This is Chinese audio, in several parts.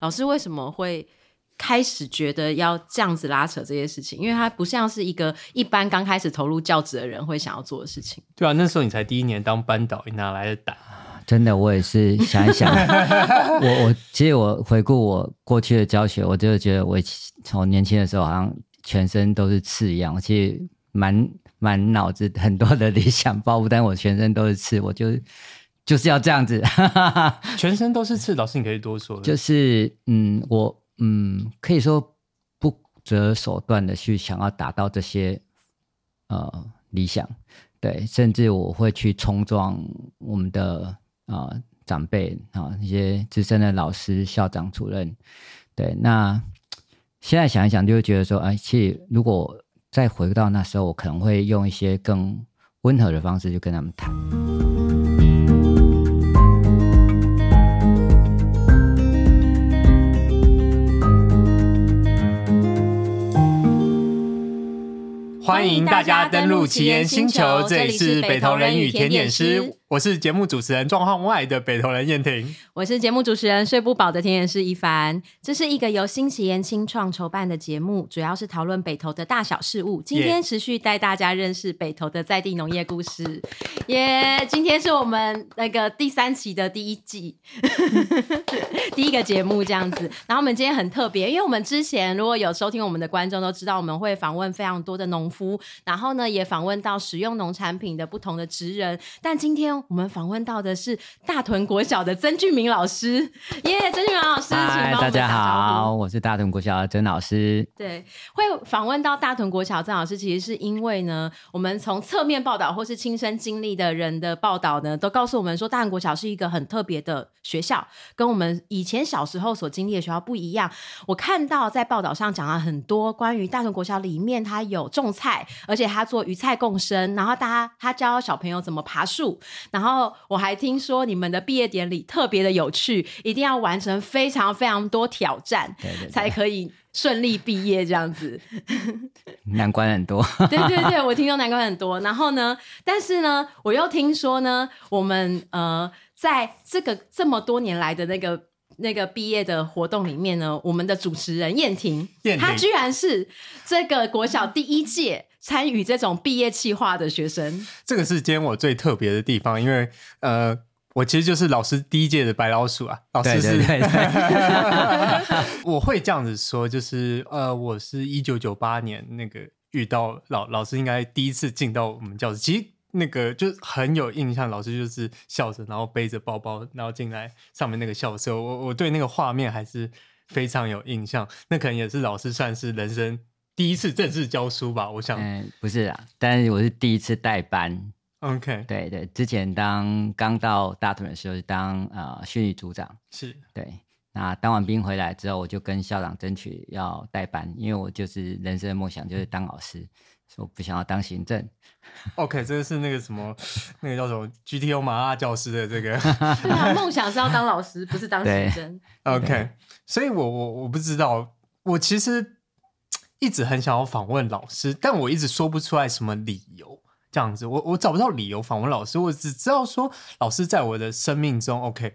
老师为什么会开始觉得要这样子拉扯这些事情？因为他不像是一个一般刚开始投入教职的人会想要做的事情。对啊，那时候你才第一年当班导，你哪来的胆？真的，我也是想一想。我我其实我回顾我过去的教学，我就觉得我从年轻的时候好像全身都是刺一样。我其实满满脑子很多的理想抱负，但我全身都是刺，我就就是要这样子。全身都是刺，老师你可以多说。就是嗯，我嗯可以说不择手段的去想要达到这些呃理想，对，甚至我会去冲撞我们的。啊、呃，长辈啊，一些资深的老师、校长、主任，对，那现在想一想，就会觉得说，哎，其实如果再回到那时候，我可能会用一些更温和的方式去跟他们谈。欢迎大家登录奇岩星球，这里是北投人与甜点师，我是节目主持人状况外的北投人燕婷，我是节目主持人睡不饱的甜点师一凡。这是一个由新奇言青创筹办的节目，主要是讨论北投的大小事务。今天持续带大家认识北投的在地农业故事。耶、yeah，今天是我们那个第三期的第一季，第一个节目这样子。然后我们今天很特别，因为我们之前如果有收听我们的观众都知道，我们会访问非常多的农夫，然后呢也访问到使用农产品的不同的职人。但今天我们访问到的是大屯国小的曾俊明老师。耶、yeah，曾俊明老师，嗨，大家好，我是大屯国小的曾老师。对，会访问到大屯国小曾老师，其实是因为呢，我们从侧面报道或是亲身经历的人的报道呢，都告诉我们说，大屯国小是一个很特别的学校，跟我们以前小时候所经历的学校不一样。我看到在报道上讲了很多关于大屯国小里面，它有种菜，而且它做鱼菜共生，然后大家他教小朋友怎么爬树，然后我还听说你们的毕业典礼特别的有趣，一定要完成非常非常多挑战，对对对，才可以。顺利毕业这样子，难关很多。对对对，我听说难关很多。然后呢，但是呢，我又听说呢，我们呃，在这个这么多年来的那个那个毕业的活动里面呢，我们的主持人燕婷，她居然是这个国小第一届参与这种毕业企划的学生。这个是今天我最特别的地方，因为呃。我其实就是老师第一届的白老鼠啊，老师是，对对对对 我会这样子说，就是呃，我是一九九八年那个遇到老老师，应该第一次进到我们教室，其实那个就很有印象，老师就是笑着，然后背着包包，然后进来上面那个校舍，我我对那个画面还是非常有印象。那可能也是老师算是人生第一次正式教书吧，我想。嗯，不是啊，但是我是第一次带班。OK，对对，之前当刚到大屯的时候是当呃训练组长，是对。那当完兵回来之后，我就跟校长争取要代班，因为我就是人生的梦想就是当老师，所以我不想要当行政。OK，这个是那个什么，那个叫什么 GTO 麻辣教师的这个。对啊，梦想是要当老师，不是当行政。OK，所以我我我不知道，我其实一直很想要访问老师，但我一直说不出来什么理由。这样子，我我找不到理由访问老师，我只知道说老师在我的生命中，OK，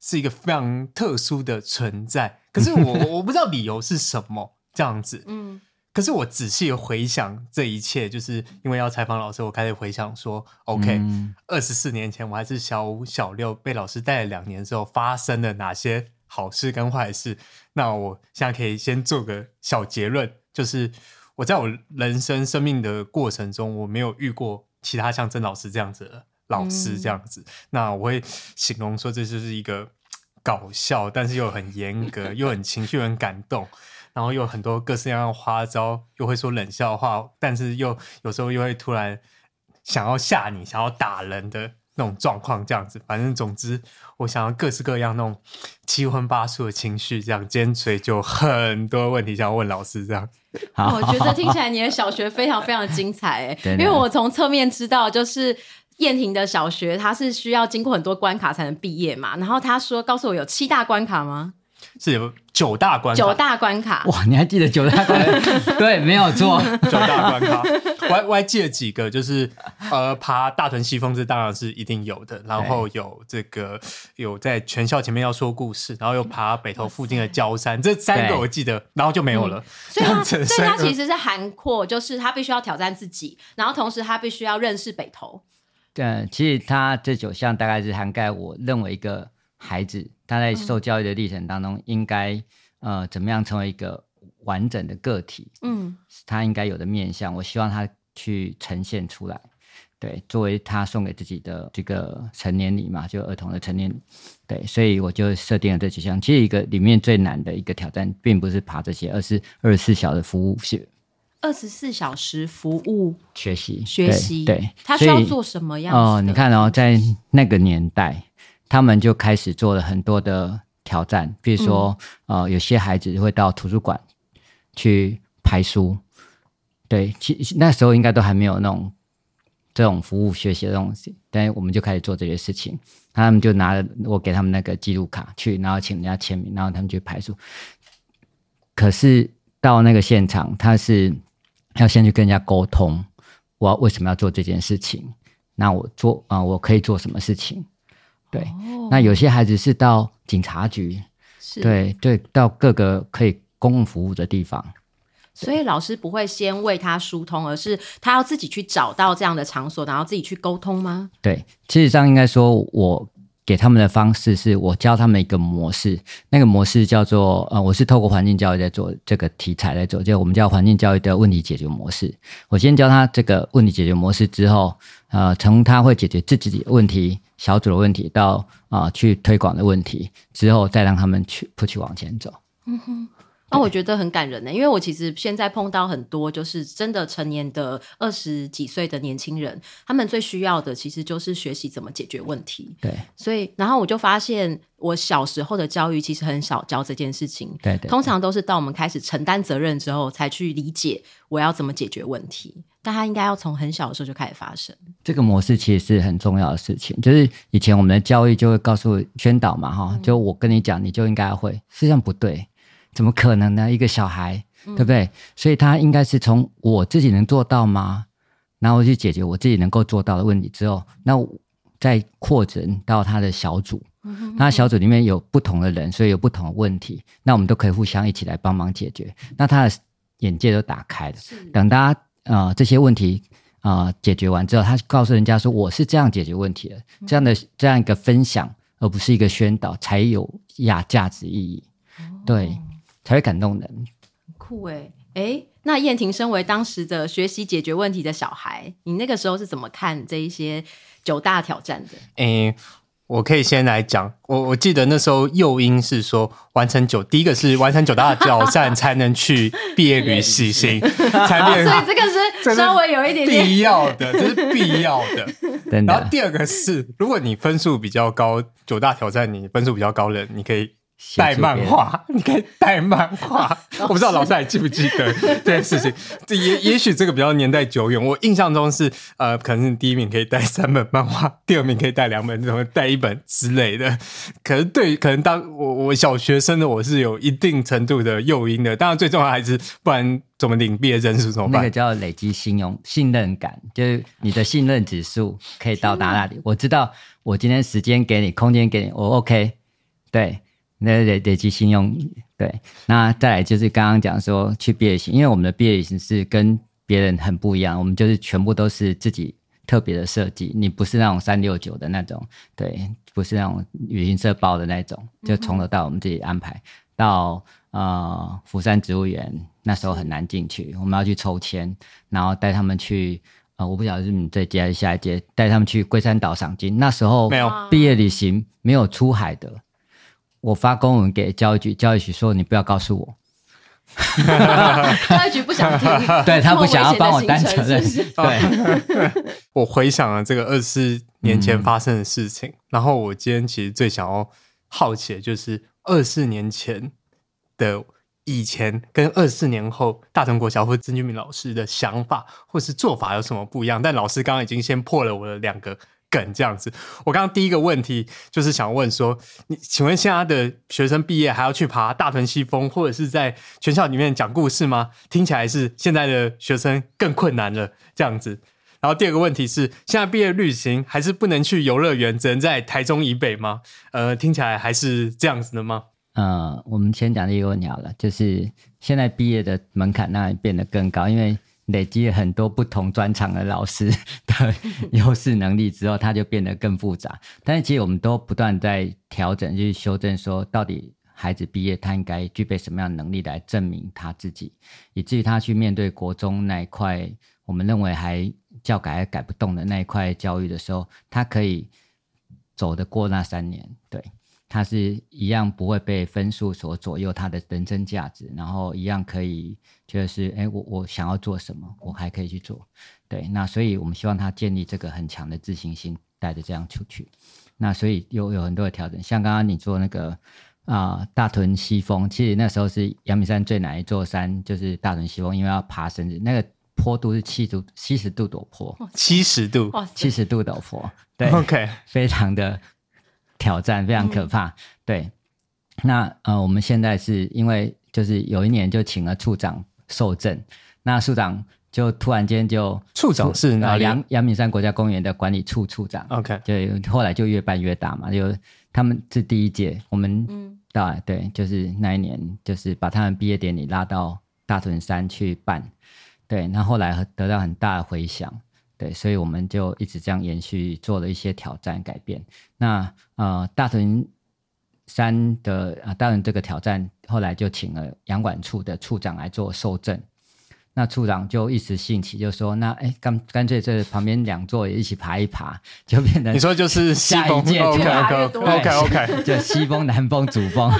是一个非常特殊的存在。可是我 我不知道理由是什么，这样子，嗯。可是我仔细回想这一切，就是因为要采访老师，我开始回想说，OK，二十四年前我还是小五小六，被老师带了两年之后，发生了哪些好事跟坏事？那我现在可以先做个小结论，就是。我在我人生生命的过程中，我没有遇过其他像曾老师这样子的老师这样子。嗯、那我会形容说，这就是一个搞笑，但是又很严格，又很情绪很感动，然后又有很多各式各样的花招，又会说冷笑话，但是又有时候又会突然想要吓你，想要打人的。那种状况这样子，反正总之，我想要各式各样那种七荤八素的情绪，这样尖锤就很多问题想要问老师这样。好，我觉得听起来你的小学非常非常精彩 哎，因为我从侧面知道，就是燕婷的小学，他是需要经过很多关卡才能毕业嘛。然后他说，告诉我有七大关卡吗？是有九大关卡，九大关卡。哇，你还记得九大关卡？对，没有错，九大关卡。我还我还记得几个，就是呃，爬大屯西峰这当然是一定有的，然后有这个有在全校前面要说故事，然后又爬北投附近的焦山，这三个我记得，然后就没有了。嗯、所以他，所以他其实是涵括，就是他必须要挑战自己，然后同时他必须要认识北投。对，其实他这九项大概是涵盖我认为一个孩子他在受教育的历程当中应该、嗯、呃怎么样成为一个完整的个体，嗯，他应该有的面向，我希望他去呈现出来。对，作为他送给自己的这个成年礼嘛，就儿童的成年礼。对，所以我就设定了这几项。其实一个里面最难的一个挑战，并不是爬这些，而是二十四小时服务学。二十四小时服务学习学习，对，他需要做什么样哦，你看哦，在那个年代，他们就开始做了很多的挑战，比如说，嗯、呃，有些孩子会到图书馆去排书，对，其实那时候应该都还没有那种这种服务学习的东西，但是我们就开始做这些事情，他们就拿了我给他们那个记录卡去，然后请人家签名，然后他们去排书，可是到那个现场，他是。要先去跟人家沟通，我要为什么要做这件事情？那我做啊、呃，我可以做什么事情？对，哦、那有些孩子是到警察局，是对对，到各个可以公共服务的地方。所以老师不会先为他疏通，而是他要自己去找到这样的场所，然后自己去沟通吗？对，其实上应该说我。给他们的方式是我教他们一个模式，那个模式叫做呃，我是透过环境教育在做这个题材来做，就我们叫环境教育的问题解决模式。我先教他这个问题解决模式之后，呃，从他会解决自己的问题、小组的问题到啊、去推广的问题之后，再让他们去不去往前走。嗯哼。那、哦、我觉得很感人呢，因为我其实现在碰到很多就是真的成年的二十几岁的年轻人，他们最需要的其实就是学习怎么解决问题。对，所以然后我就发现，我小时候的教育其实很少教这件事情。对，对对，通常都是到我们开始承担责任之后，才去理解我要怎么解决问题。但他应该要从很小的时候就开始发生。这个模式其实是很重要的事情，就是以前我们的教育就会告诉宣导嘛，哈、嗯，就我跟你讲，你就应该会，实际上不对。怎么可能呢？一个小孩，对不对？嗯、所以他应该是从我自己能做到吗？然后去解决我自己能够做到的问题之后，那再扩展到他的小组。那小组里面有不同的人，所以有不同的问题，那我们都可以互相一起来帮忙解决。那他的眼界都打开了。等大家啊、呃、这些问题啊、呃、解决完之后，他告诉人家说：“我是这样解决问题的。”这样的这样一个分享，而不是一个宣导，才有亚价值意义。哦、对。才会感动人，酷诶诶，那燕婷身为当时的学习解决问题的小孩，你那个时候是怎么看这一些九大挑战的？诶，我可以先来讲，我我记得那时候诱因是说完成九，第一个是完成九大挑战才能去毕业旅行，才变，所以这个是稍微有一点点必要的，这是必要的。然后第二个是，如果你分数比较高，九大挑战你分数比较高的，你可以。带漫画，你可以带漫画。我不知道老师还记不记得 这件事情。这也也许这个比较年代久远。我印象中是，呃，可能是第一名可以带三本漫画，第二名可以带两本，怎么带一本之类的。可是对，可能当我我小学生的我是有一定程度的诱因的。当然，最重要还是不然怎么领毕业证书怎么办？那个叫累积信用信任感，就是你的信任指数可以到达那里。我知道，我今天时间给你，空间给你，我 OK，对。那累累积信用，对，那再来就是刚刚讲说去毕业旅行，因为我们的毕业旅行是跟别人很不一样，我们就是全部都是自己特别的设计，你不是那种三六九的那种，对，不是那种旅行社包的那种，就从头到我们自己安排。嗯、到呃釜山植物园，那时候很难进去，我们要去抽签，然后带他们去，呃，我不晓得是你这届还是下一届，带他们去龟山岛赏金，那时候没有毕业旅行，没有出海的。我发公文给教育局，教育局说你不要告诉我。教育局不想听，对他不想要帮我担责任。是是对，我回想了这个二十四年前发生的事情，嗯、然后我今天其实最想要好奇的就是二十四年前的以前跟二十四年后大屯国小或曾俊明老师的想法或是做法有什么不一样？但老师刚刚已经先破了我的两个梗这样子。我刚刚第一个问题就是想问说，你请问现在的学生毕业还要去爬大屯西峰，或者是在全校里面讲故事吗？听起来是现在的学生更困难了这样子。然后第二个问题是，现在毕业旅行还是不能去游乐园，只能在台中以北吗？呃，听起来还是这样子的吗？呃，我们先讲第一个问题好了，就是现在毕业的门槛那变得更高，因为累积了很多不同专长的老师 的 优势能力之后，它就变得更复杂。但是其实我们都不断在调整，就是修正，说到底孩子毕业他应该具备什么样的能力来证明他自己，以至于他去面对国中那一块，我们认为还教改还改不动的那一块教育的时候，他可以走得过那三年，对，他是一样不会被分数所左右他的人生价值，然后一样可以觉得是，哎，我我想要做什么，我还可以去做，对，那所以我们希望他建立这个很强的自信心，带着这样出去，那所以有有很多的调整，像刚刚你做那个啊、呃、大屯西峰，其实那时候是阳明山最难一座山，就是大屯西峰，因为要爬绳子那个。坡度是七度七十度陡坡，七十度，七十度陡坡，对，OK，非常的挑战，非常可怕。嗯、对，那呃，我们现在是因为就是有一年就请了处长受证，那处长就突然间就处长是哪里？阳阳明山国家公园的管理处处长，OK，就后来就越办越大嘛，就他们是第一届，我们到、嗯、对，就是那一年就是把他们毕业典礼拉到大屯山去办。对，那后来得到很大的回响，对，所以我们就一直这样延续，做了一些挑战改变。那呃，大屯山的啊，大屯这个挑战，后来就请了洋管处的处长来做受证。那处长就一时兴起，就说：“那哎，干干脆这旁边两座也一起爬一爬，就变成你说就是西峰下一届 OK OK OK OK，就西峰、南峰、主峰，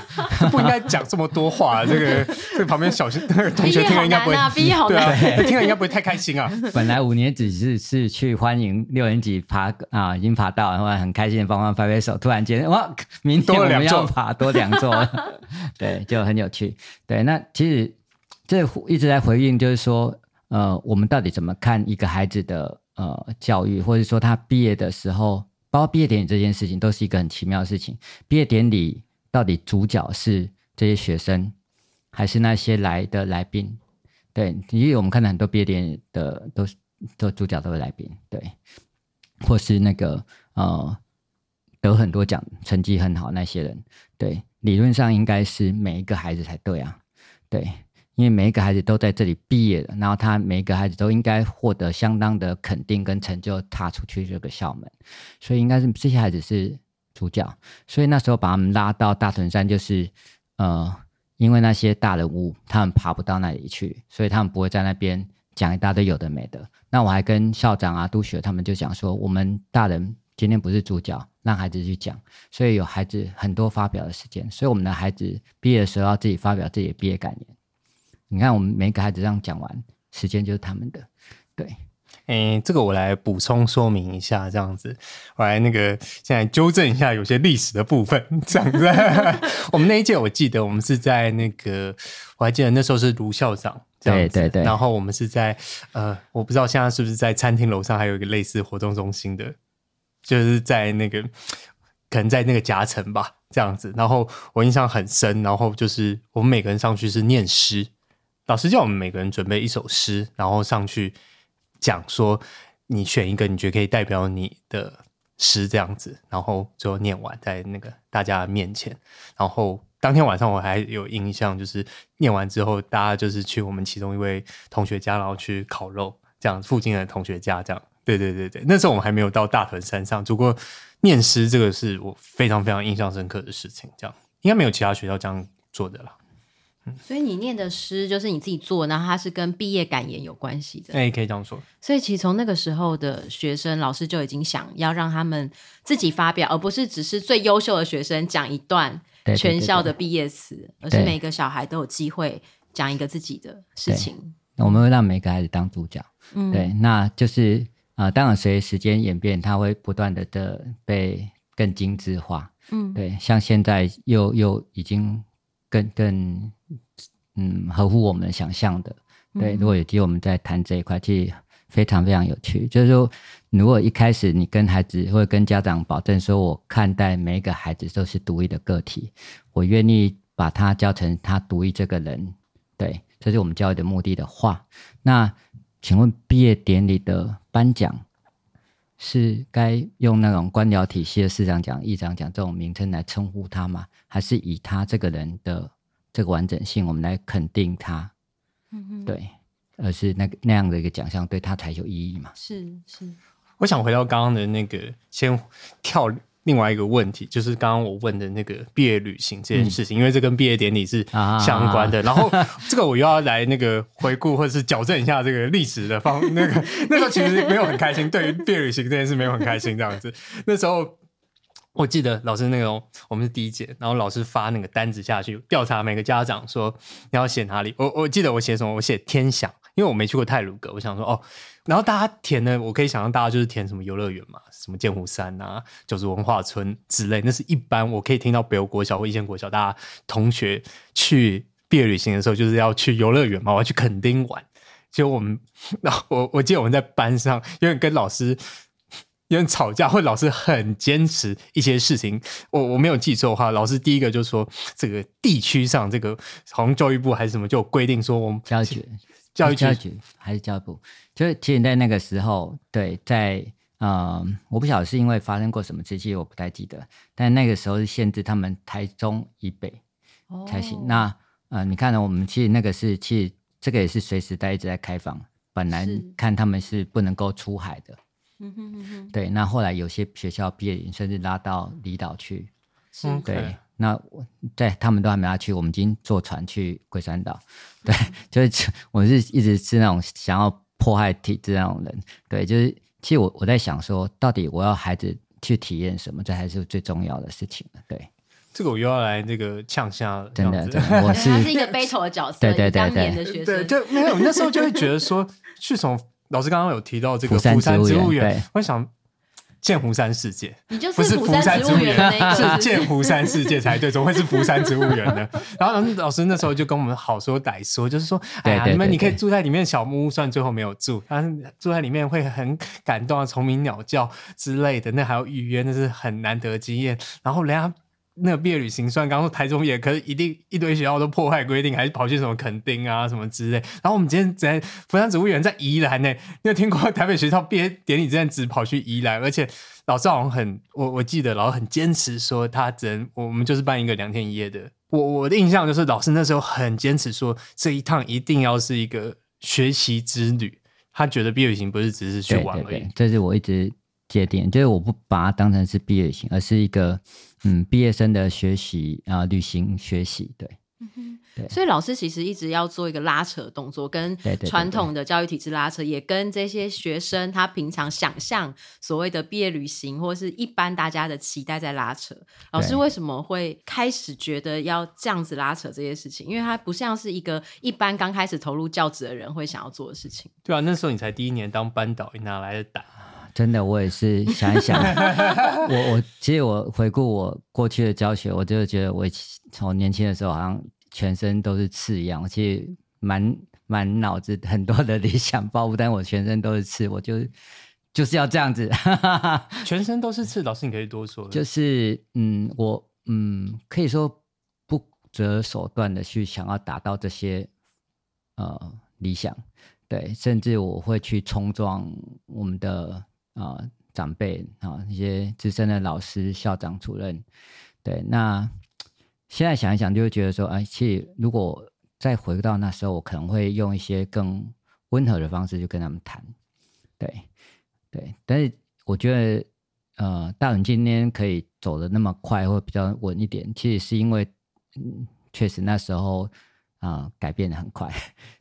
不应该讲这么多话。这个这个旁边小学同学听了应该不会，毕业好难啊，对，听了应该不会太开心啊。本来五年级是是去欢迎六年级爬啊，已经爬到，然后很开心的帮忙拍拍手。突然间哇，明天我们要爬多两座，对，就很有趣。对，那其实。这一直在回应，就是说，呃，我们到底怎么看一个孩子的呃教育，或者说他毕业的时候，包括毕业典礼这件事情，都是一个很奇妙的事情。毕业典礼到底主角是这些学生，还是那些来的来宾？对，因为我们看到很多毕业典礼的都是都主角都是来宾，对，或是那个呃得很多奖、成绩很好那些人，对，理论上应该是每一个孩子才对啊，对。因为每一个孩子都在这里毕业了，然后他每一个孩子都应该获得相当的肯定跟成就，踏出去这个校门，所以应该是这些孩子是主角。所以那时候把他们拉到大屯山，就是呃，因为那些大人物他们爬不到那里去，所以他们不会在那边讲一大堆有的没的。那我还跟校长啊、督学他们就讲说，我们大人今天不是主角，让孩子去讲，所以有孩子很多发表的时间，所以我们的孩子毕业的时候要自己发表自己的毕业感言。你看，我们每个孩子这样讲完，时间就是他们的。对，诶、欸，这个我来补充说明一下，这样子，我来那个现在纠正一下有些历史的部分，这样子。我们那一届我记得，我们是在那个，我还记得那时候是卢校长，对对对。然后我们是在呃，我不知道现在是不是在餐厅楼上还有一个类似活动中心的，就是在那个可能在那个夹层吧，这样子。然后我印象很深，然后就是我们每个人上去是念诗。老师叫我们每个人准备一首诗，然后上去讲说，你选一个你觉得可以代表你的诗这样子，然后最后念完在那个大家面前。然后当天晚上我还有印象，就是念完之后，大家就是去我们其中一位同学家，然后去烤肉，这样附近的同学家这样。对对对对，那时候我们还没有到大屯山上，不过念诗这个是我非常非常印象深刻的事情。这样应该没有其他学校这样做的了。所以你念的诗就是你自己做，然后它是跟毕业感言有关系的。哎，可以这样说。所以其实从那个时候的学生，老师就已经想要让他们自己发表，而不是只是最优秀的学生讲一段全校的毕业词，对对对对，而是每个小孩都有机会讲一个自己的事情。我们会让每个孩子当主角。嗯，对，那就是啊、呃，当然随着时间演变，它会不断的的被更精致化。嗯，对，像现在又又已经更更。嗯，合乎我们想象的。对，如果有机会，我们再谈这一块。其实非常非常有趣。就是说，如果一开始你跟孩子或者跟家长保证说，我看待每一个孩子都是独立的个体，我愿意把他教成他独立这个人，对，这是我们教育的目的的话，那请问毕业典礼的颁奖是该用那种官僚体系的市长奖、议长奖这种名称来称呼他吗？还是以他这个人的这个完整性，我们来肯定他？嗯哼，对，而是那个那样的一个奖项对他才有意义嘛？是是。我想回到刚刚的那个，先跳。另外一个问题就是刚刚我问的那个毕业旅行这件事情，嗯、因为这跟毕业典礼是相关的。啊、然后这个我又要来那个回顾或者是矫正一下这个历史的方那个那时候其实没有很开心，对于毕业旅行这件事没有很开心这样子。那时候我记得老师那个我们是第一节，然后老师发那个单子下去调查每个家长说你要写哪里。我我记得我写什么，我写天祥，因为我没去过泰鲁阁，我想说哦。然后大家填的，我可以想象大家就是填什么游乐园嘛，什么剑湖山啊、九族文化村之类。那是一般我可以听到北欧国小或一线国小大家同学去毕业旅行的时候，就是要去游乐园嘛，我要去垦丁玩。就我们，然后我我记得我们在班上因为跟老师有点吵架，或老师很坚持一些事情。我我没有记错的话，老师第一个就说这个地区上这个好像教育部还是什么就有规定说我们教育教育教育局还是教育部。就是其实，在那个时候，对，在呃，我不晓得是因为发生过什么事情，我不太记得。但那个时候是限制他们台中以北才行。哦、那呃，你看呢？我们其实那个是，其实这个也是随时在一直在开放。本来看他们是不能够出海的，嗯哼嗯哼。对，那后来有些学校毕业甚至拉到离岛去。是对。Okay. 那我在他们都还没要去，我们已经坐船去龟山岛。对，嗯、就是我是一直是那种想要。迫害体制那种人，对，就是其实我我在想说，到底我要孩子去体验什么，这还是最重要的事情。对，这个我又要来那个呛下，真的，真的，我 是他是一个悲头的角色，对对对对，当年的学生，对，就没有那时候就会觉得说，去从老师刚刚有提到这个福山植物园，我想。剑湖山世界，你就是福山植物园，是剑湖山世界才对，怎么会是福山植物园呢？然后老师那时候就跟我们好说歹说，就是说，哎呀，你们你可以住在里面小木屋，虽然最后没有住，但是住在里面会很感动啊，虫鸣鸟叫之类的，那还有预约，那是很难得的经验。然后人家。那个毕业旅行，虽然刚说台中也可以，一定一堆学校都破坏规定，还是跑去什么垦丁啊什么之类。然后我们今天在福山植物园在宜兰呢，你有听过台北学校毕业典礼之前只跑去宜兰，而且老师好像很，我我记得老师很坚持说他只能，我们就是办一个两天一夜的。我我的印象就是老师那时候很坚持说这一趟一定要是一个学习之旅，他觉得毕业旅行不是只是去玩而已。这是我一直。界定就是我不把它当成是毕业旅行，而是一个嗯毕业生的学习啊、呃、旅行学习对，嗯哼对，所以老师其实一直要做一个拉扯动作，跟传统的教育体制拉扯，对对对对，也跟这些学生他平常想象所谓的毕业旅行或是一般大家的期待在拉扯。老师为什么会开始觉得要这样子拉扯这些事情？因为他不像是一个一般刚开始投入教职的人会想要做的事情。对啊，那时候你才第一年当班导，你哪来的胆？真的，我也是想一想，我我其实我回顾我过去的教学，我就觉得我从年轻的时候好像全身都是刺一样，我其实满满脑子很多的理想抱负，但我全身都是刺，我就就是要这样子，全身都是刺。老师，你可以多说，就是嗯，我嗯可以说不择手段的去想要达到这些呃理想，对，甚至我会去冲撞我们的。啊、呃，长辈啊，一些资深的老师、校长、主任，对，那现在想一想，就会觉得说，哎，其实如果再回到那时候，我可能会用一些更温和的方式去跟他们谈，对，对。但是我觉得，呃，大人今天可以走的那么快，或比较稳一点，其实是因为，嗯，确实那时候啊、呃，改变的 很快，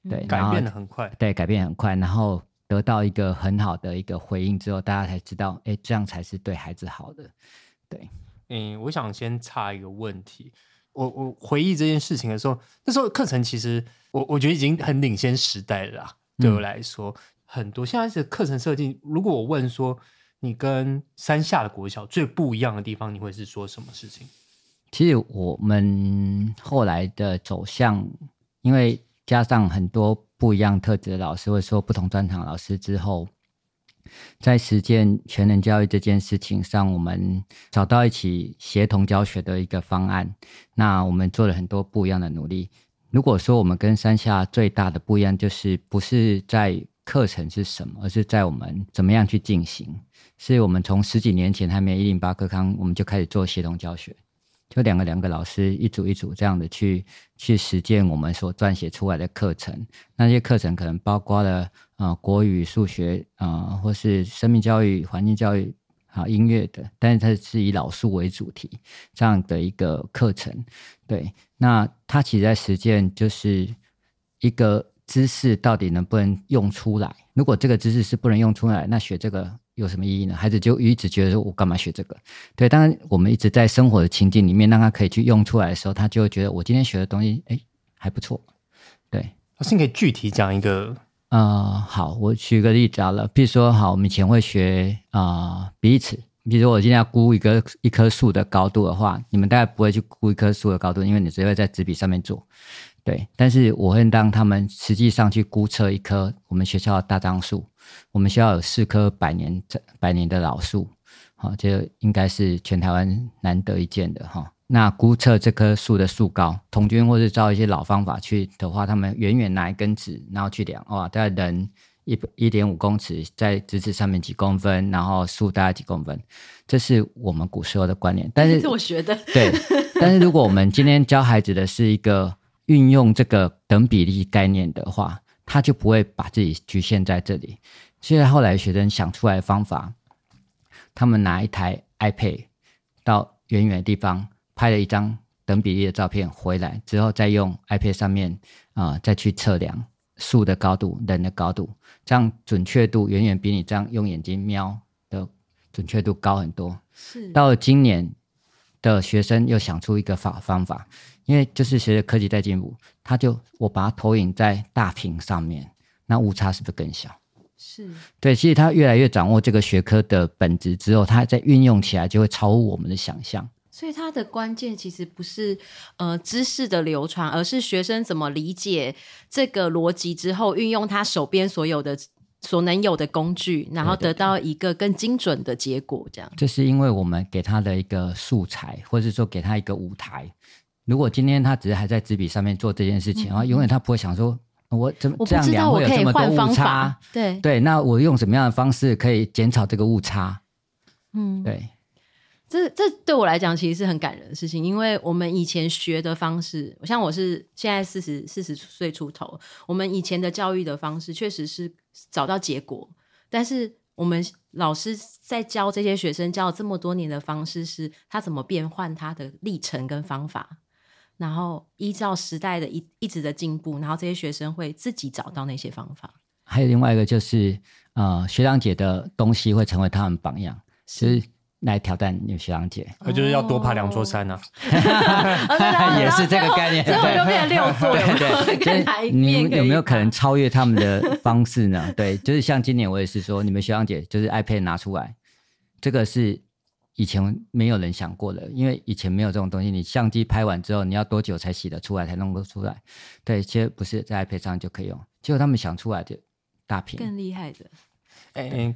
对，改变的很快，对，改变很快，然后。得到一个很好的一个回应之后，大家才知道，哎，这样才是对孩子好的。对，嗯，我想先插一个问题。我我回忆这件事情的时候，那时候课程其实我我觉得已经很领先时代了啦。对我来说，嗯、很多现在的课程设计，如果我问说你跟山下的国小最不一样的地方，你会是说什么事情？其实我们后来的走向，因为加上很多。不一样特质的老师，或者说不同专长的老师之后，在实践全人教育这件事情上，我们找到一起协同教学的一个方案。那我们做了很多不一样的努力。如果说我们跟山下最大的不一样，就是不是在课程是什么，而是在我们怎么样去进行。是我们从十几年前还没有一零八课纲，我们就开始做协同教学。就两个两个老师一组一组这样的去去实践我们所撰写出来的课程，那些课程可能包括了啊、国语、数学啊、或是生命教育、环境教育啊、音乐的，但是它是以老树为主题这样的一个课程。对，那它其实在实践就是一个知识到底能不能用出来？如果这个知识是不能用出来，那学这个。有什么意义呢？孩子就一直觉得说：“我干嘛学这个？”对，当然我们一直在生活的情境里面，让他可以去用出来的时候，他就会觉得我今天学的东西，哎，还不错。对，老师，你可以具体讲一个？呃，好，我举个例子好了，比如说，好，我们以前会学啊、呃、比例尺。比如说，我今天要估一个一棵树的高度的话，你们大概不会去估一棵树的高度，因为你只会在纸笔上面做。对，但是我会让他们实际上去估测一棵我们学校的大樟树。我们学校有四棵百年百年的老树，好，这应该是全台湾难得一见的哈。那估测这棵树的树高，童军或是照一些老方法去的话，他们远远拿一根尺，然后去量，哇，大概人一一点五公尺，在直尺上面几公分，然后树大概几公分，这是我们古时候的观念。但是，是我学的。对，但是如果我们今天教孩子的是一个运用这个等比例概念的话，他就不会把自己局限在这里。现在后来学生想出来的方法，他们拿一台 iPad 到远远的地方拍了一张等比例的照片回来，之后再用 iPad 上面啊、呃、再去测量树的高度、人的高度，这样准确度远远比你这样用眼睛瞄的准确度高很多。是。到了今年的学生又想出一个方方法。因为就是随着科技在进步，他就我把它投影在大屏上面，那误差是不是更小？是对，其实他越来越掌握这个学科的本质之后，他在运用起来就会超乎我们的想象。所以它的关键其实不是呃知识的流传，而是学生怎么理解这个逻辑之后，运用他手边所有的所能有的工具，然后得到一个更精准的结果。这样，这是因为我们给他的一个素材，或者说给他一个舞台。如果今天他只是还在纸笔上面做这件事情，然后、嗯、永远他不会想说，我怎么这样量会有这么多误差？对对，那我用什么样的方式可以减少这个误差？嗯，对，这这对我来讲其实是很感人的事情，因为我们以前学的方式，像我是现在四十四十岁出头，我们以前的教育的方式确实是找到结果，但是我们老师在教这些学生教了这么多年的方式，是他怎么变换他的历程跟方法。然后依照时代的一一直的进步，然后这些学生会自己找到那些方法。还有另外一个就是，呃，学长姐的东西会成为他们榜样，是来挑战你学长姐。那就是要多爬两座山呢、啊，也是这个概念。最后就变六座，对对对。你有没有可能超越他们的方式呢？对，就是像今年我也是说，你们学长姐就是 iPad 拿出来，这个是。以前没有人想过的，因为以前没有这种东西。你相机拍完之后，你要多久才洗得出来，才弄得出来？对，其实不是在 iPad 上就可以用。结果他们想出来的大屏，更厉害的。哎、欸，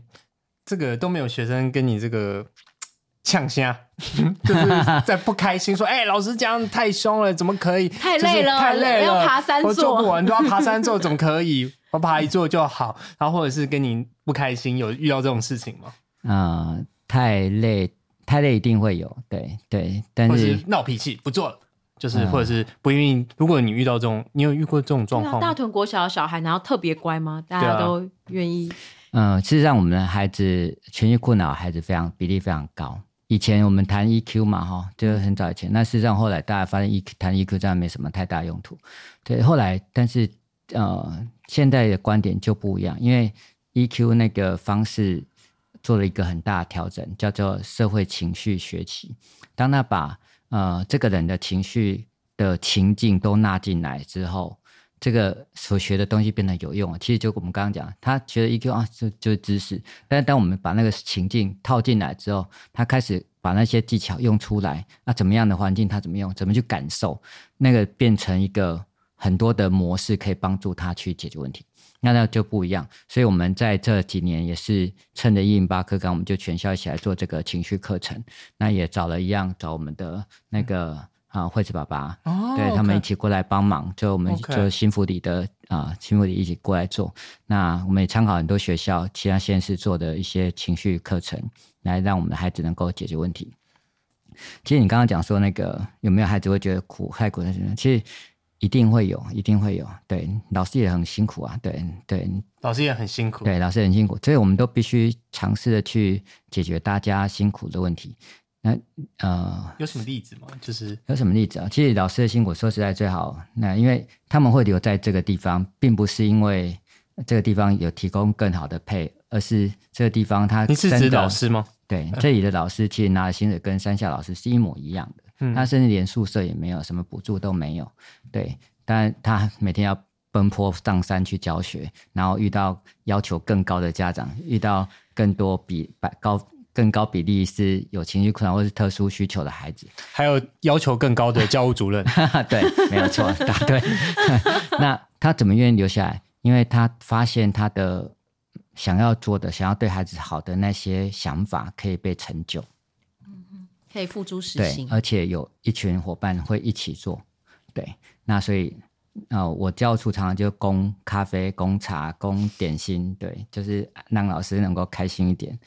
这个都没有学生跟你这个 呛虾，就是在不开心说：“哎、欸，老师这样太凶了，怎么可以？太累了，太累了，要爬山座，我做不完都要爬山座，怎么可以？我爬一座就好。”然后或者是跟你不开心，有遇到这种事情吗？啊、呃，太累。太累一定会有，对对，但是闹脾气不做了，就是或者是不愿意。如果你遇到这种，你有遇过这种状况吗？大屯国小的小孩，然后特别乖吗？大家都愿意？嗯、呃，事实上，我们的孩子情绪困扰孩子非常比例非常高。以前我们谈 EQ 嘛，哈，就是很早以前。那事实上后来大家发现 EQ 谈 EQ 这样没什么太大用途。对，后来但是呃，现在的观点就不一样，因为 EQ 那个方式。做了一个很大的调整，叫做社会情绪学习。当他把呃这个人的情绪的情境都纳进来之后，这个所学的东西变得有用。其实就我们刚刚讲，他觉得 EQ 啊就就是知识，但是当我们把那个情境套进来之后，他开始把那些技巧用出来。那怎么样的环境他怎么用？怎么去感受？那个变成一个。很多的模式可以帮助他去解决问题。那那就不一样，所以我们在这几年也是趁着一零八课纲，我们就全校一起来做这个情绪课程。那也找了一样找我们的那个啊惠子爸爸，哦、对他们一起过来帮忙，就我们就新福里的啊新福里一起过来做。那我们也参考很多学校其他县市做的一些情绪课程，来让我们的孩子能够解决问题。其实你刚刚讲说那个有没有孩子会觉得苦害苦的什么？其实。一定会有，一定会有。对，老师也很辛苦啊。对对，老师也很辛苦。对，老师很辛苦，所以我们都必须尝试的去解决大家辛苦的问题。那呃，有什么例子吗？就是有什么例子啊？其实老师的辛苦，说实在最好。那因为他们会留在这个地方，并不是因为这个地方有提供更好的配，而是这个地方他你是指老师吗？对，这里的老师其实拿的薪水跟山下老师是一模一样的。嗯，他甚至连宿舍也没有，什么补助都没有。对，但他每天要奔波上山去教学，然后遇到要求更高的家长，遇到更多比百高更高比例是有情绪困扰或是特殊需求的孩子，还有要求更高的教务主任。对，没有错，答对。那他怎么愿意留下来？因为他发现他的想要做的、想要对孩子好的那些想法可以被成就，嗯，可以付诸实行，而且有一群伙伴会一起做，对。那所以，呃，我教处常常就供咖啡、供茶、供点心，对，就是让老师能够开心一点。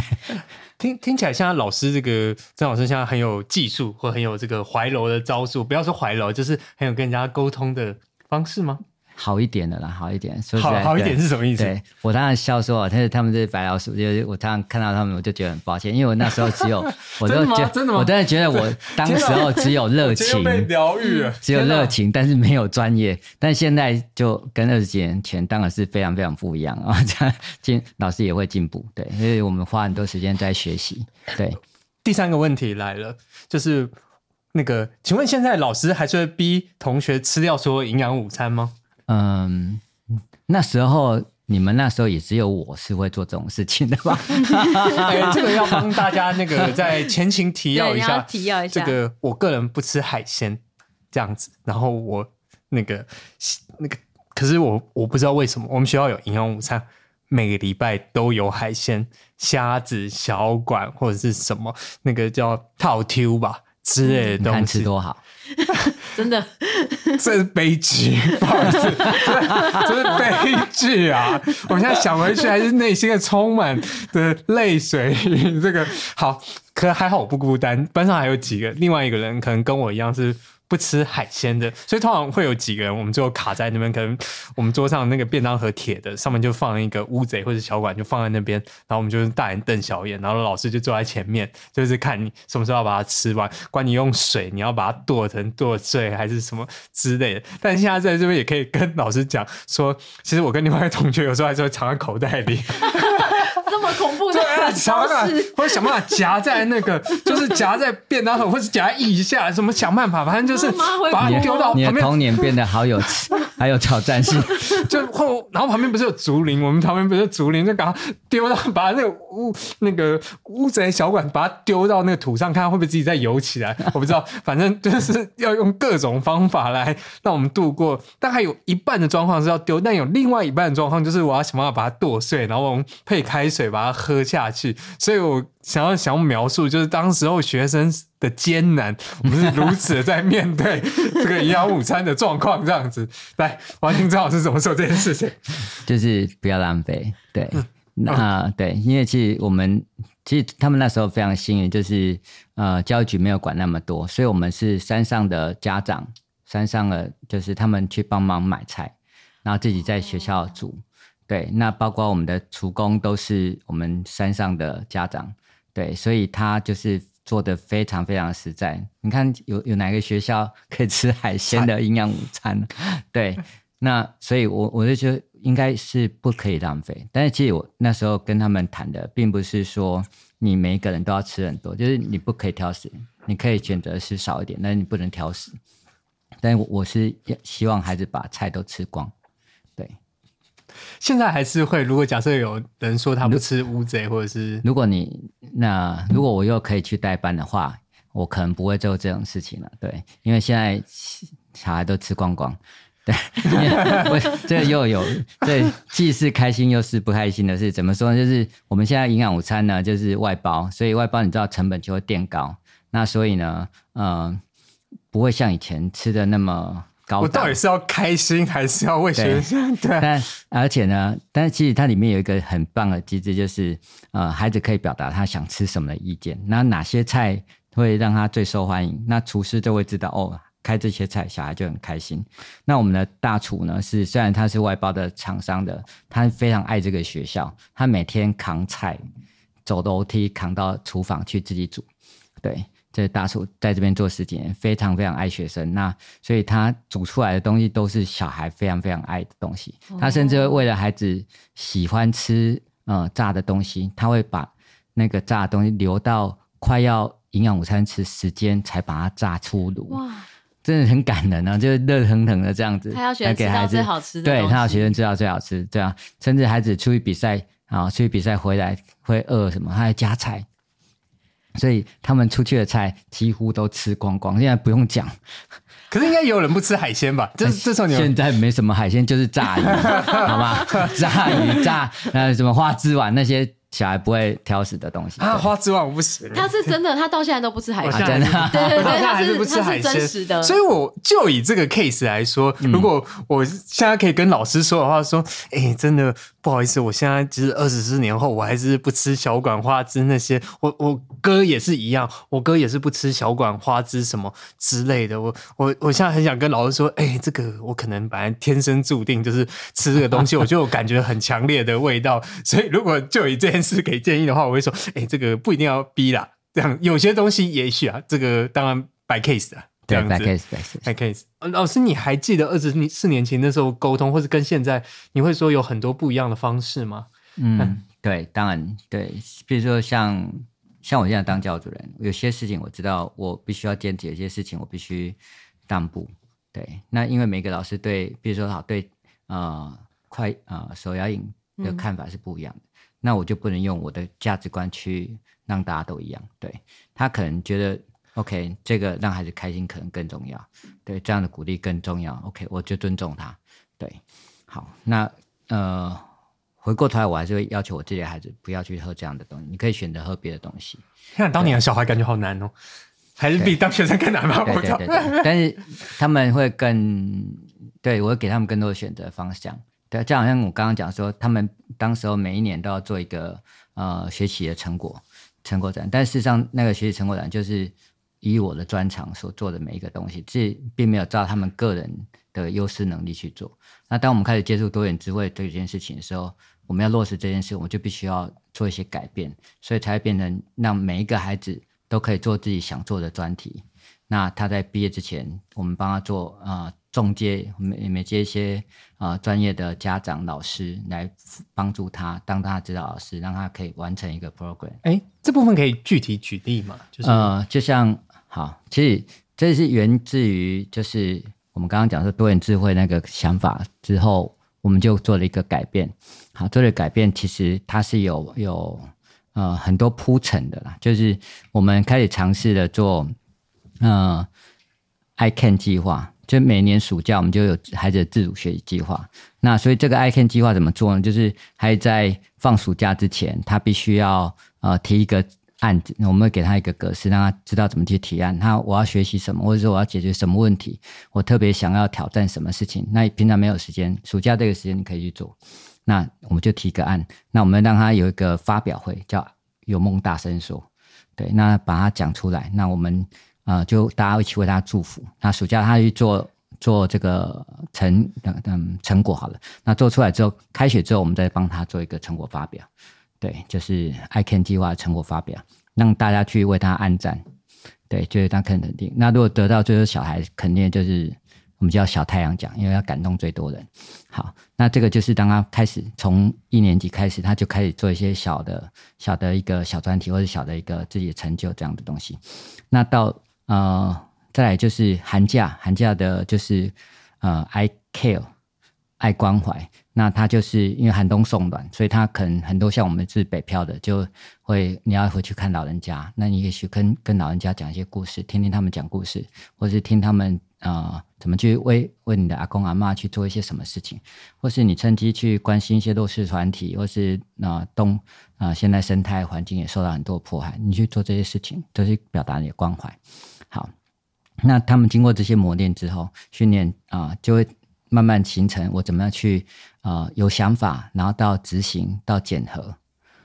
听听起来像老师这个郑老师，现在很有技术，或很有这个怀柔的招数。不要说怀柔，就是很有跟人家沟通的方式吗？好一点的啦，好一点。说好好一点是什么意思？对，我当然笑说，但是他们这些白老鼠，就是我常常看到他们，我就觉得很抱歉，因为我那时候只有，我都觉得，我真的觉得我当时候只有热情，疗愈，只有热情，但是没有专业。但现在就跟二十几年前当然是非常非常不一样啊！这样进老师也会进步，对，因为我们花很多时间在学习。对，第三个问题来了，就是那个，请问现在老师还是会逼同学吃掉所有营养午餐吗？嗯，那时候你们那时候也只有我是会做这种事情的吧？哎，这个要帮大家那个在前情提要一下，提要一下。这个我个人不吃海鲜，这样子。然后我那个那个，可是我我不知道为什么我们学校有营养午餐，每个礼拜都有海鲜，虾子、小馆或者是什么那个叫套 Q 吧之类的东西，看吃多好。真的，这是悲剧，不好意思，这是悲剧啊！我现在想回去，还是内心的充满的泪水。这个好，可还好我不孤单，班上还有几个，另外一个人可能跟我一样是。不吃海鲜的，所以通常会有几个人，我们最后卡在那边。可能我们桌上那个便当盒铁的，上面就放一个乌贼或者小管，就放在那边。然后我们就是大眼瞪小眼，然后老师就坐在前面，就是看你什么时候要把它吃完，管你用水，你要把它剁成剁碎还是什么之类的。但现在在这边也可以跟老师讲说，其实我跟另外一个同学有时候还是会藏在口袋里。这么恐怖的想办法，或者想办法夹在那个，就是夹在便当盒，或者夹在腋下，什么想办法，反正就是把它丢到旁边。你的童年变得好有趣，还有挑战性。就后，然后旁边不是有竹林，我们旁边不是竹林，就赶快丢到，把那个乌那个乌贼小管，把它丢到那个土上，看看会不会自己再游起来。我不知道，反正就是要用各种方法来让我们度过。大概有一半的状况是要丢，但有另外一半的状况就是我要想办法把它剁碎，然后我们配开水把它喝下去，所以我想要想要描述，就是当时候学生的艰难，我们是如此的在面对这个营养午餐的状况，这样子。来，我要听曾老师怎么说这件事情，就是不要浪费。对，嗯、那对，因为其实我们其实他们那时候非常幸运，就是呃，教育局没有管那么多，所以我们是山上的家长，山上的就是他们去帮忙买菜，然后自己在学校煮。对，那包括我们的厨工都是我们山上的家长，对，所以他就是做的非常非常实在。你看有有哪个学校 可以吃海鲜的营养午餐？对，那所以我我就觉得应该是不可以浪费。但是其实我那时候跟他们谈的，并不是说你每一个人都要吃很多，就是你不可以挑食，你可以选择吃少一点，但是你不能挑食。但我是希望孩子把菜都吃光。现在还是会，如果假设有人说他不吃乌贼，或者是如果你那如果我又可以去代班的话，我可能不会做这种事情了。对，因为现在小孩都吃光光。对，我这又有这既是开心又是不开心的事，怎么说呢？就是我们现在营养午餐呢，就是外包，所以外包你知道成本就会变高，那所以呢，呃，不会像以前吃的那么高。我到底是要开心还是要为学生？对，但而且呢，但是其实它里面有一个很棒的机制，就是呃，孩子可以表达他想吃什么的意见，那哪些菜会让他最受欢迎，那厨师就会知道哦。开这些菜，小孩就很开心。那我们的大厨呢？是虽然他是外包的厂商的，他非常爱这个学校，他每天扛菜，走楼梯扛到厨房去自己煮。对，这大叔在这边做十几年，非常非常爱学生。那所以他煮出来的东西都是小孩非常非常爱的东西。他甚至会为了孩子喜欢吃呃炸的东西，他会把那个炸的东西留到快要营养午餐吃时间才把它炸出炉。哇！真的很感人啊，就是热腾腾的这样子，他要学生吃到最好吃的，对，他要学生知道最好吃，这样，甚至孩子出去比赛啊，出去比赛回来会饿什么，他还加菜，所以他们出去的菜几乎都吃光光。现在不用讲，可是应该也有人不吃海鲜吧？这这时候你现在没什么海鲜，就是炸鱼，好吧？炸鱼炸呃什么花枝丸那些。小孩不会挑食的东西啊，花枝丸我不行。他是真的，他到现在都不吃海鲜，真的。对对对，他是不吃海鲜。所以我就以这个 case 来说，如果我现在可以跟老师说的话，说，哎，真的不好意思，我现在其实二十四年后，我还是不吃小管花枝那些。我我哥也是一样，我哥也是不吃小管花枝什么之类的。我我我现在很想跟老师说，哎，这个我可能本来天生注定就是吃这个东西，我就感觉很强烈的味道。所以如果就以这件是给建议的话，我会说，哎、欸，这个不一定要逼啦，这样有些东西也许啊，这个当然 by case 啊，这样子 by case by case。老师，你还记得二十四年前那时候沟通，或是跟现在，你会说有很多不一样的方式吗？嗯，对，当然对，比如说像像我现在当教主任，有些事情我知道我必须要坚持，有些事情我必须让步。对，那因为每个老师对，比如说好对呃快呃手摇影的看法是不一样的。嗯那我就不能用我的价值观去让大家都一样，对，他可能觉得 OK，这个让孩子开心可能更重要，对，这样的鼓励更重要，OK，我就尊重他，对，好，那呃，回过头来我还是会要求我自己的孩子不要去喝这样的东西，你可以选择喝别的东西。那当年的小孩感觉好难哦，还是比当学生更难吗？对对对，对，但是他们会更，对，我会给他们更多的选择方向。就好像我刚刚讲说，他们当时候每一年都要做一个呃学习的成果成果展，但事实上那个学习成果展就是以我的专长所做的每一个东西，这并没有照他们个人的优势能力去做。那当我们开始接触多元智慧这件事情的时候，我们要落实这件事，我们就必须要做一些改变，所以才会变成让每一个孩子都可以做自己想做的专题。那他在毕业之前，我们帮他做啊。呃中介，每每接一些啊、呃、专业的家长老师来帮助他，当他指导老师，让他可以完成一个 program。哎，这部分可以具体举例吗？就是呃，就像好，其实这是源自于就是我们刚刚讲说多元智慧那个想法之后，我们就做了一个改变。好，做了改变，其实它是有有呃很多铺陈的啦，就是我们开始尝试的做呃 I Can 计划。就每年暑假，我们就有孩子的自主学习计划。那所以这个 I Can 计划怎么做呢？就是还在放暑假之前，他必须要呃提一个案子，我们会给他一个格式，让他知道怎么去提案。他我要学习什么，或者说我要解决什么问题，我特别想要挑战什么事情。那平常没有时间，暑假这个时间你可以去做。那我们就提个案，那我们让他有一个发表会，叫有梦大声说。对，那把它讲出来。那我们。啊、就大家一起为他祝福。那暑假他去做做这个成嗯成果好了。那做出来之后，开学之后我们再帮他做一个成果发表。对，就是 I Can 计划成果发表，让大家去为他按赞。对，就是他肯定。那如果得到最后小孩，肯定就是我们叫小太阳奖，因为要感动最多人。好，那这个就是当他开始从一年级开始，他就开始做一些小的小的一个小专题，或者小的一个自己的成就这样的东西。那到呃，再来就是寒假，寒假的就是呃，I care，爱关怀。那他就是因为寒冬送暖，所以他可能很多像我们是北漂的，就会你要回去看老人家，那你也许跟跟老人家讲一些故事，听听他们讲故事，或是听他们呃，怎么去为为你的阿公阿妈去做一些什么事情，或是你趁机去关心一些弱势团体，或是呃动啊、现在生态环境也受到很多迫害，你去做这些事情，都是表达你的关怀。好，那他们经过这些磨练之后，训练啊、就会慢慢形成我怎么样去啊、有想法，然后到执行到检核。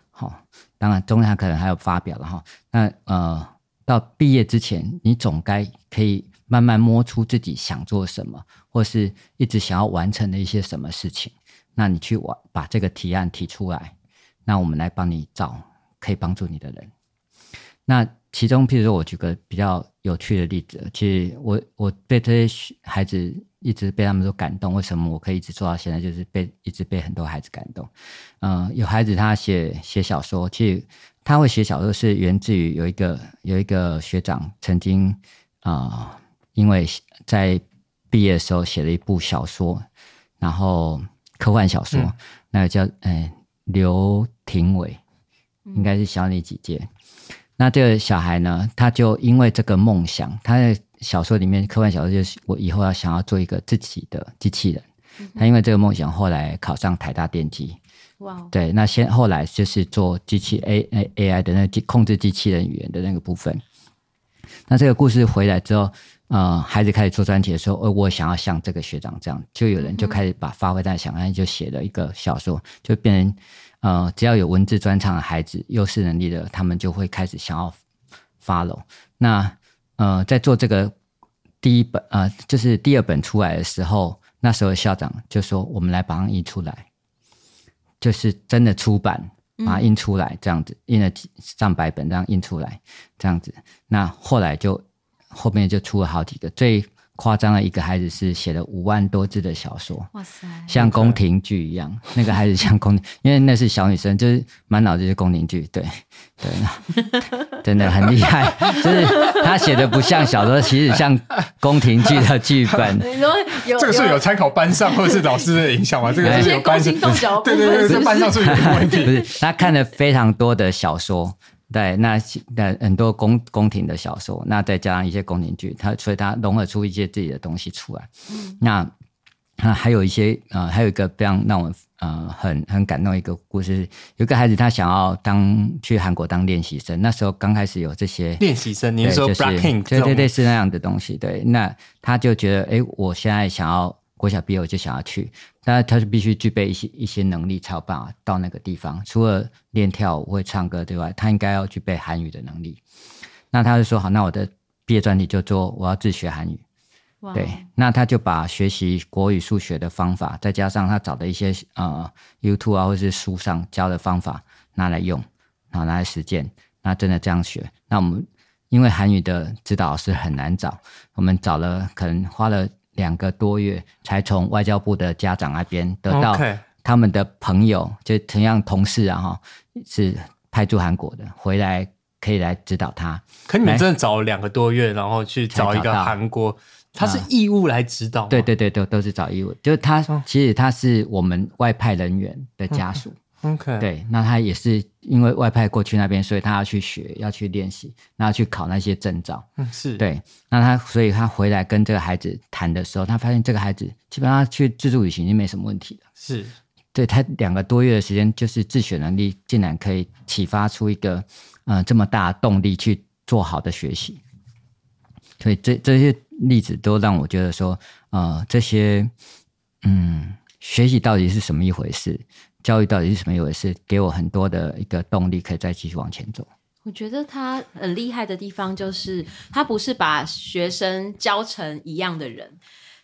好，当然中间可能还有发表了哈。那呃。到毕业之前，你总该可以慢慢摸出自己想做什么，或是一直想要完成的一些什么事情。那你去把把这个提案提出来，那我们来帮你找可以帮助你的人。那其中，譬如说，我举个比较有趣的例子，其实我我被这些孩子一直被他们所感动。为什么我可以一直做到现在？就是被一直被很多孩子感动。嗯、呃，有孩子他写写小说，其实。他会写小说是源自于有一个有一个学长曾经啊、呃，因为在毕业的时候写了一部小说，然后科幻小说，嗯、那个叫呃刘廷伟，应该是小你几届。嗯、那这个小孩呢，他就因为这个梦想，他在小说里面科幻小说就是我以后要想要做一个自己的机器人。嗯、他因为这个梦想，后来考上台大电机。Wow. 对，那先后来就是做机器 A A A I 的那个控制机器人语言的那个部分。那这个故事回来之后，呃，孩子开始做专题的时候，呃，我想要像这个学长这样，就有人就开始把发挥在想象，就写了一个小说，就变成呃，只要有文字专长的孩子，优势能力的，他们就会开始想要 follow。那呃，在做这个第一本呃，就是第二本出来的时候，那时候校长就说：“我们来把它印出来。”就是真的出版，把它印出来，这样子、嗯、印了几上百本，这样印出来，这样子。那后来就后面就出了好几个，最夸张的一个孩子是写了五万多字的小说，哇塞，像宫廷剧一样。那个孩子像宫廷，因为那是小女生，就是满脑子是宫廷剧，对对，真的很厉害。就是他写的不像小说，其实像宫廷剧的剧本。这个是有参考班上或者是老师的影响吗？这个是有班上，对对对，这班上是有问题。不是，他看了非常多的小说，对，那那很多宫宫廷的小说，那再加上一些宫廷剧，它所以它融合出一些自己的东西出来。嗯，那那还有一些呃，还有一个非常让我呃很很感动一个故事，有个孩子他想要当去韩国当练习生，那时候刚开始有这些练习生，你说 Blackpink 对对对，是那样的东西。对，那他就觉得，哎，我现在想要国小毕业，我就想要去，但他是必须具备一些一些能力才有办法到那个地方。除了练跳舞、会唱歌之外，他应该要具备韩语的能力。那他就说，好，那我的毕业专题就做我要自学韩语。Wow. 对，那他就把学习国语、数学的方法，再加上他找的一些呃 YouTube 啊，或是书上教的方法拿来用，然后拿来实践。那真的这样学。那我们因为韩语的指导老师很难找，我们找了可能花了两个多月，才从外交部的家长那边得到他们的朋友.就同样同事啊哈，是派驻韩国的，回来可以来指导他。可你们真的找了两个多月，然后去找一个韩国。他是义务来指导、嗯，对对对，都都是找义务。就是他，其实他是我们外派人员的家属。OK，对，那他也是因为外派过去那边，所以他要去学，要去练习，那要去考那些证照。嗯，是对。那他，所以他回来跟这个孩子谈的时候，他发现这个孩子基本上去自助旅行是没什么问题的。是，对他两个多月的时间，就是自学能力竟然可以启发出一个呃这么大的动力去做好的学习。所以这这些。例子都让我觉得说，呃，这些，嗯，学习到底是什么一回事？教育到底是什么一回事？给我很多的一个动力，可以再继续往前走。我觉得他很厉害的地方，就是他不是把学生教成一样的人，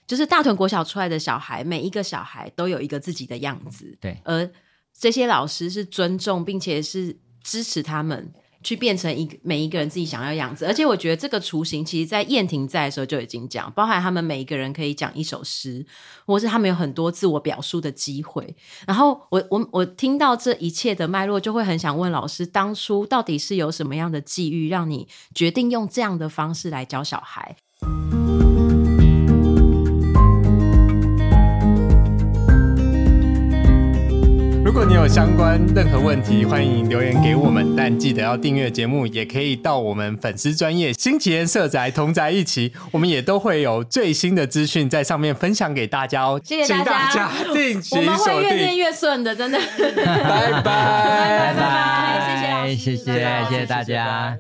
就是大屯国小出来的小孩，每一个小孩都有一个自己的样子。对，而这些老师是尊重并且是支持他们。去变成一每一个人自己想要样子，而且我觉得这个雏形，其实，在燕婷在的时候就已经讲，包含他们每一个人可以讲一首诗，或是他们有很多自我表述的机会。然后我我我听到这一切的脉络，就会很想问老师，当初到底是有什么样的际遇，让你决定用这样的方式来教小孩？果你有相关任何问题，欢迎留言给我们，但记得要订阅节目，也可以到我们粉丝专业新奇人社宅同宅一起，我们也都会有最新的资讯在上面分享给大家哦。谢谢大家，定期我们会越念锁定，越顺的，真的。拜拜。拜拜，谢谢，谢谢谢谢大家。